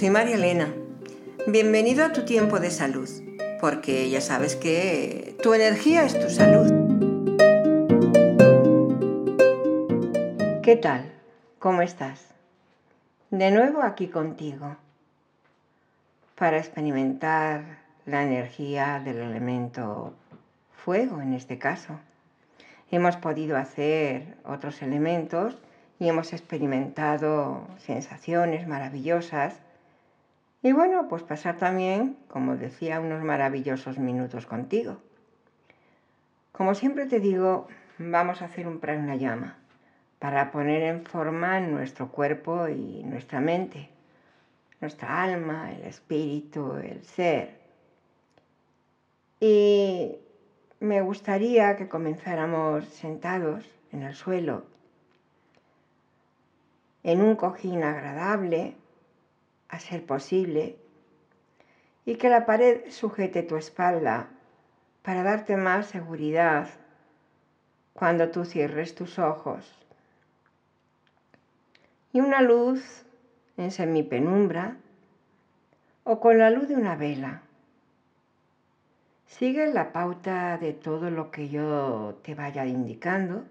soy María Elena. Bienvenido a tu tiempo de salud, porque ya sabes que tu energía es tu salud. ¿Qué tal? ¿Cómo estás? De nuevo aquí contigo para experimentar la energía del elemento fuego en este caso. Hemos podido hacer otros elementos y hemos experimentado sensaciones maravillosas. Y bueno, pues pasar también, como decía, unos maravillosos minutos contigo. Como siempre te digo, vamos a hacer un pranayama para poner en forma nuestro cuerpo y nuestra mente, nuestra alma, el espíritu, el ser. Y me gustaría que comenzáramos sentados en el suelo en un cojín agradable, a ser posible, y que la pared sujete tu espalda para darte más seguridad cuando tú cierres tus ojos. Y una luz en semipenumbra o con la luz de una vela. Sigue la pauta de todo lo que yo te vaya indicando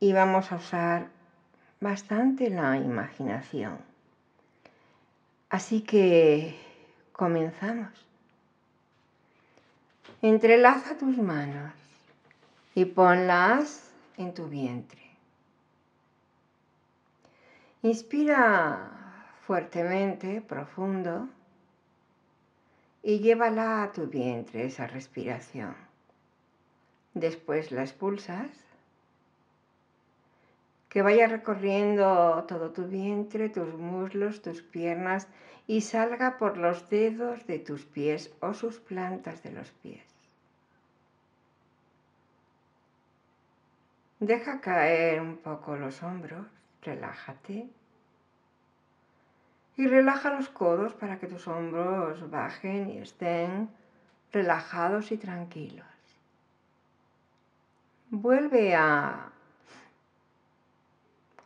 y vamos a usar bastante la imaginación. Así que comenzamos. Entrelaza tus manos y ponlas en tu vientre. Inspira fuertemente, profundo, y llévala a tu vientre esa respiración. Después la expulsas que vaya recorriendo todo tu vientre, tus muslos, tus piernas y salga por los dedos de tus pies o sus plantas de los pies. Deja caer un poco los hombros, relájate. Y relaja los codos para que tus hombros bajen y estén relajados y tranquilos. Vuelve a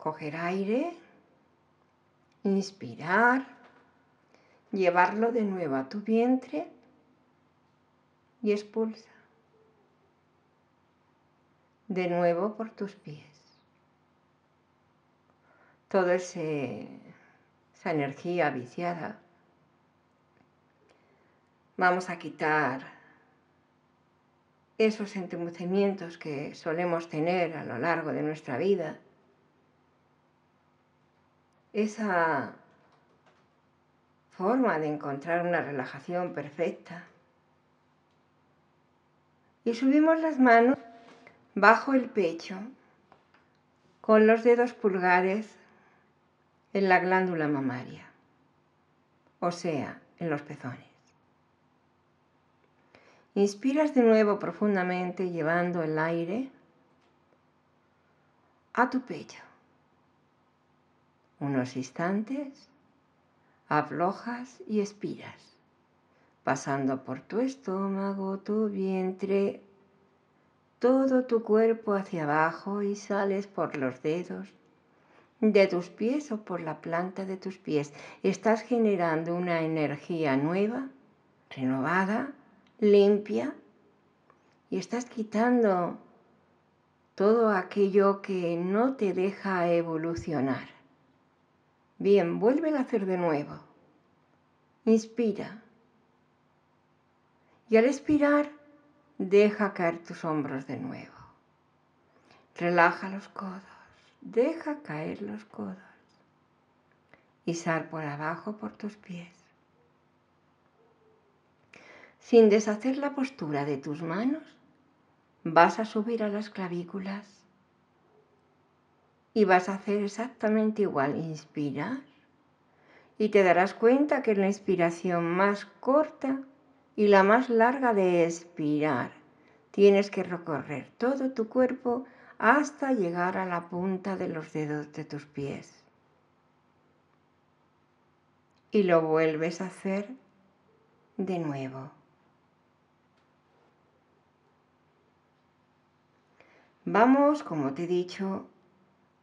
coger aire, inspirar, llevarlo de nuevo a tu vientre y expulsa. De nuevo por tus pies. Toda esa energía viciada. Vamos a quitar esos entumecimientos que solemos tener a lo largo de nuestra vida esa forma de encontrar una relajación perfecta. Y subimos las manos bajo el pecho con los dedos pulgares en la glándula mamaria, o sea, en los pezones. Inspiras de nuevo profundamente llevando el aire a tu pecho unos instantes, aflojas y expiras, pasando por tu estómago, tu vientre, todo tu cuerpo hacia abajo y sales por los dedos de tus pies o por la planta de tus pies. Estás generando una energía nueva, renovada, limpia y estás quitando todo aquello que no te deja evolucionar. Bien, vuelve a hacer de nuevo. Inspira. Y al expirar, deja caer tus hombros de nuevo. Relaja los codos. Deja caer los codos. Y sal por abajo por tus pies. Sin deshacer la postura de tus manos, vas a subir a las clavículas y vas a hacer exactamente igual. Inspirar y te darás cuenta que es la inspiración más corta y la más larga de expirar. Tienes que recorrer todo tu cuerpo hasta llegar a la punta de los dedos de tus pies. Y lo vuelves a hacer de nuevo. Vamos, como te he dicho,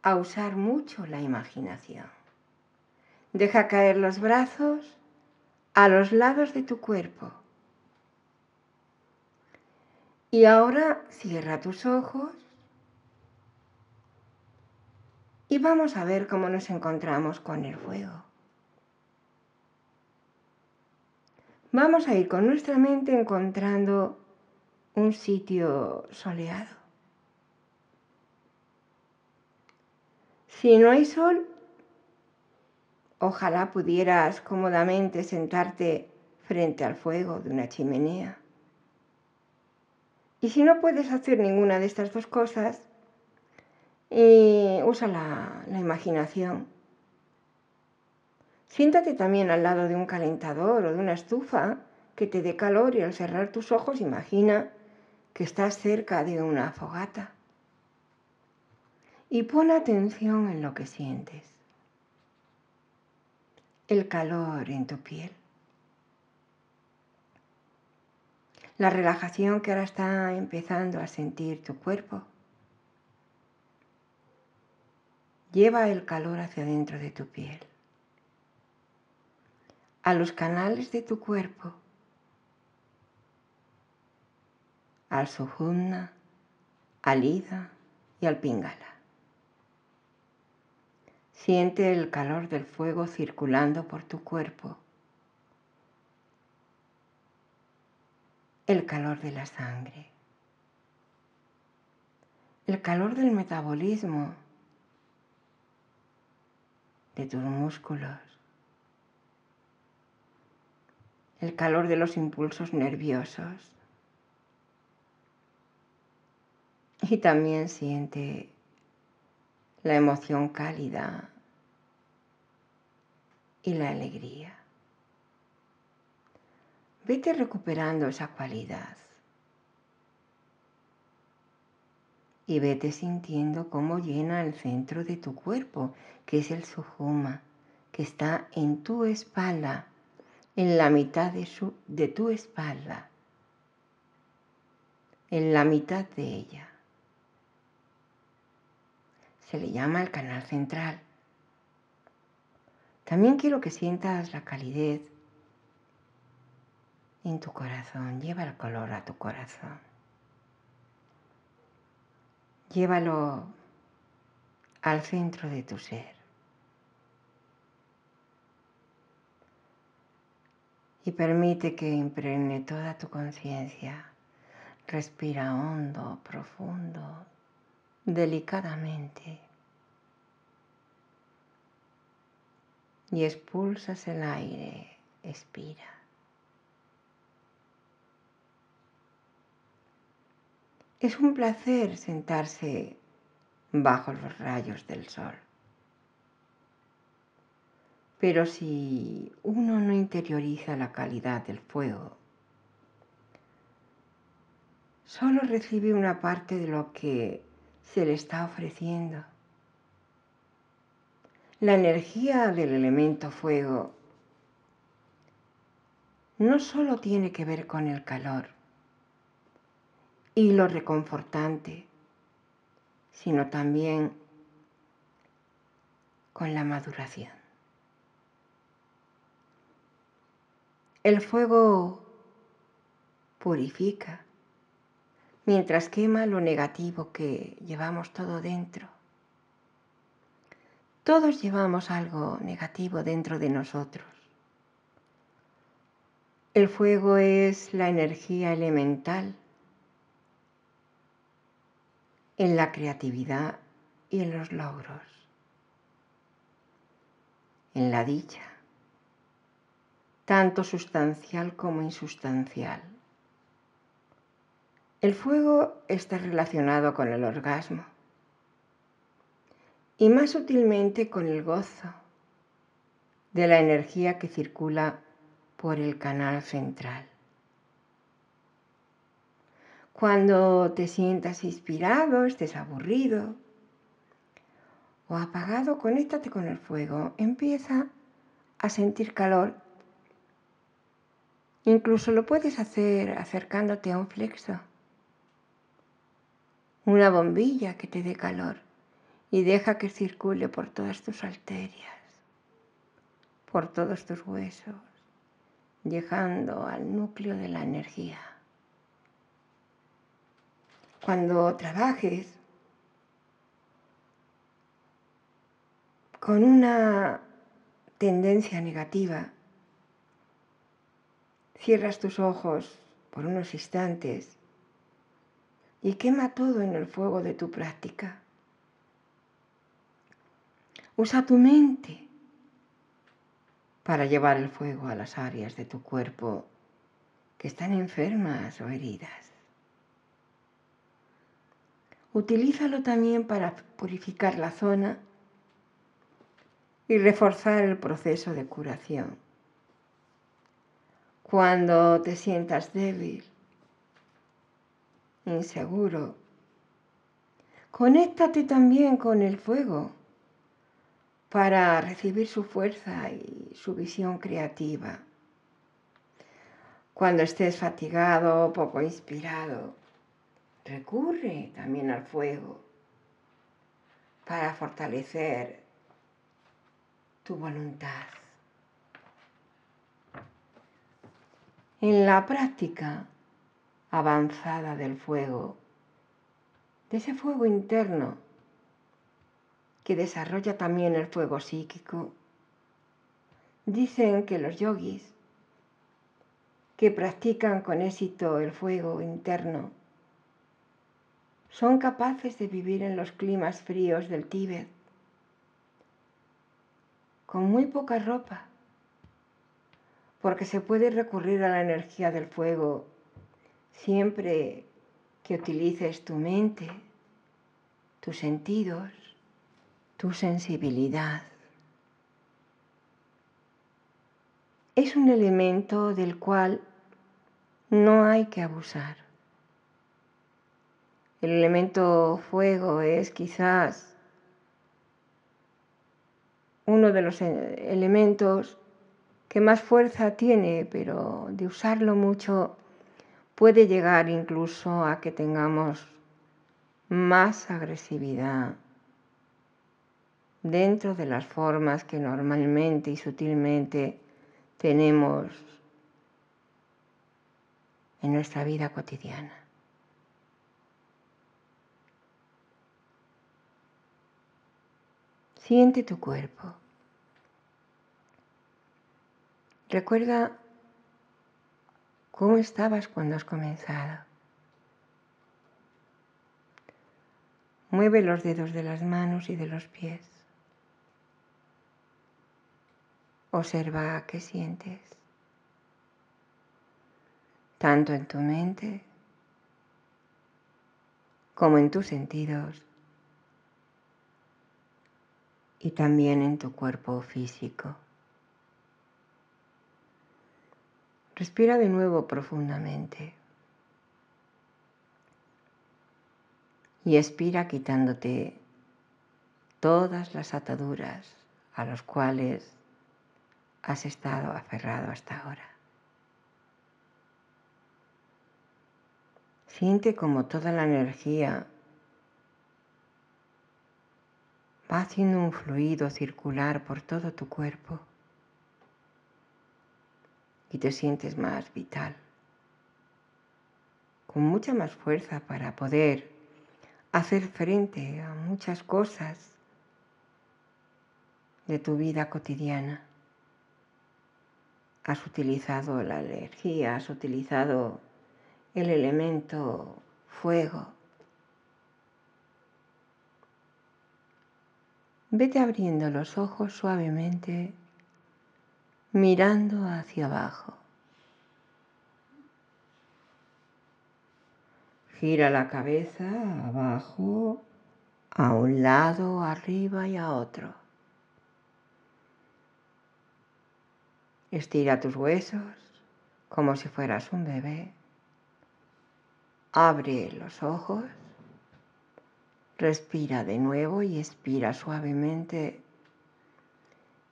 a usar mucho la imaginación. Deja caer los brazos a los lados de tu cuerpo. Y ahora cierra tus ojos y vamos a ver cómo nos encontramos con el fuego. Vamos a ir con nuestra mente encontrando un sitio soleado. Si no hay sol, ojalá pudieras cómodamente sentarte frente al fuego de una chimenea. Y si no puedes hacer ninguna de estas dos cosas, usa la, imaginación. Siéntate también al lado de un calentador o de una estufa que te dé calor y al cerrar tus ojos imagina que estás cerca de una fogata. Y pon atención en lo que sientes. El calor en tu piel. La relajación que ahora está empezando a sentir tu cuerpo. Lleva el calor hacia dentro de tu piel, a los canales de tu cuerpo, al sujumna, al ida y al pingala. Siente el calor del fuego circulando por tu cuerpo, el calor de la sangre, el calor del metabolismo de tus músculos, el calor de los impulsos nerviosos. Y también siente la emoción cálida y la alegría. Vete recuperando esa cualidad. Y vete sintiendo cómo llena el centro de tu cuerpo, que es el sujuma, que está en tu espalda, en la mitad de, su, de tu espalda, en la mitad de ella. Se le llama el canal central. También quiero que sientas la calidez en tu corazón. Lleva el color a tu corazón. Llévalo al centro de tu ser. Y permite que impregne toda tu conciencia. Respira hondo, profundo, delicadamente. y expulsas el aire, expira. Es un placer sentarse bajo los rayos del sol. Pero si uno no interioriza la calidad del fuego, solo recibe una parte de lo que se le está ofreciendo. La energía del elemento fuego no solo tiene que ver con el calor y lo reconfortante, sino también con la maduración. El fuego purifica mientras quema lo negativo que llevamos todo dentro. Todos llevamos algo negativo dentro de nosotros. El fuego es la energía elemental en la creatividad y en los logros, en la dicha, tanto sustancial como insustancial. El fuego está relacionado con el orgasmo y más sutilmente con el gozo de la energía que circula por el canal central. Cuando te sientas inspirado, estés aburrido o apagado, conéctate con el fuego. Empieza a sentir calor. Incluso lo puedes hacer acercándote a un flexo, una bombilla que te dé calor y deja que circule por todas tus arterias. por todos tus huesos, llegando al núcleo de la energía. Cuando trabajes con una tendencia negativa, cierras tus ojos por unos instantes y quema todo en el fuego de tu práctica. Usa tu mente para llevar el fuego a las áreas de tu cuerpo que están enfermas o heridas. Utilízalo también para purificar la zona y reforzar el proceso de curación. Cuando te sientas débil, inseguro, conéctate también con el fuego para recibir su fuerza y su visión creativa. Cuando estés fatigado o poco inspirado, recurre también al fuego para fortalecer tu voluntad. En la práctica avanzada del fuego, de ese fuego interno, que desarrolla también el fuego psíquico. Dicen que los yogis que practican con éxito el fuego interno son capaces de vivir en los climas fríos del Tíbet con muy poca ropa, porque se puede recurrir a la energía del fuego siempre que utilices tu mente, tus sentidos tu sensibilidad. Es un elemento del cual no hay que abusar. El elemento fuego es quizás uno de los elementos que más fuerza tiene, pero de usarlo mucho puede llegar incluso a que tengamos más agresividad dentro de las formas que normalmente y sutilmente tenemos en nuestra vida cotidiana. Siente tu cuerpo. Recuerda cómo estabas cuando has comenzado. Mueve los dedos de las manos y de los pies. Observa qué sientes, tanto en tu mente como en tus sentidos y también en tu cuerpo físico. Respira de nuevo profundamente y expira quitándote todas las ataduras a los cuales has estado aferrado hasta ahora. Siente como toda la energía va haciendo un fluido circular por todo tu cuerpo y te sientes más vital, con mucha más fuerza para poder hacer frente a muchas cosas de tu vida cotidiana has utilizado la energía, has utilizado el elemento fuego. Vete abriendo los ojos suavemente, mirando hacia abajo. Gira la cabeza abajo, a un lado, arriba y a otro. Estira tus huesos como si fueras un bebé. Abre los ojos. Respira de nuevo y expira suavemente.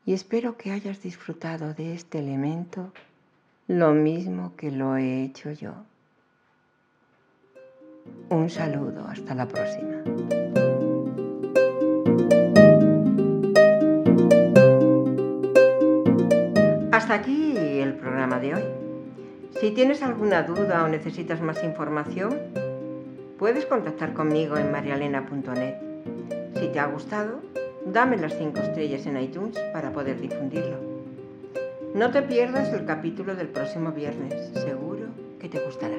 Y espero que hayas disfrutado de este elemento lo mismo que lo he hecho yo. Un saludo, hasta la próxima. Hasta aquí el programa de hoy. Si tienes alguna duda o necesitas más información, puedes contactar conmigo en marialena.net. Si te ha gustado, dame las 5 estrellas en iTunes para poder difundirlo. No te pierdas el capítulo del próximo viernes, seguro que te gustará.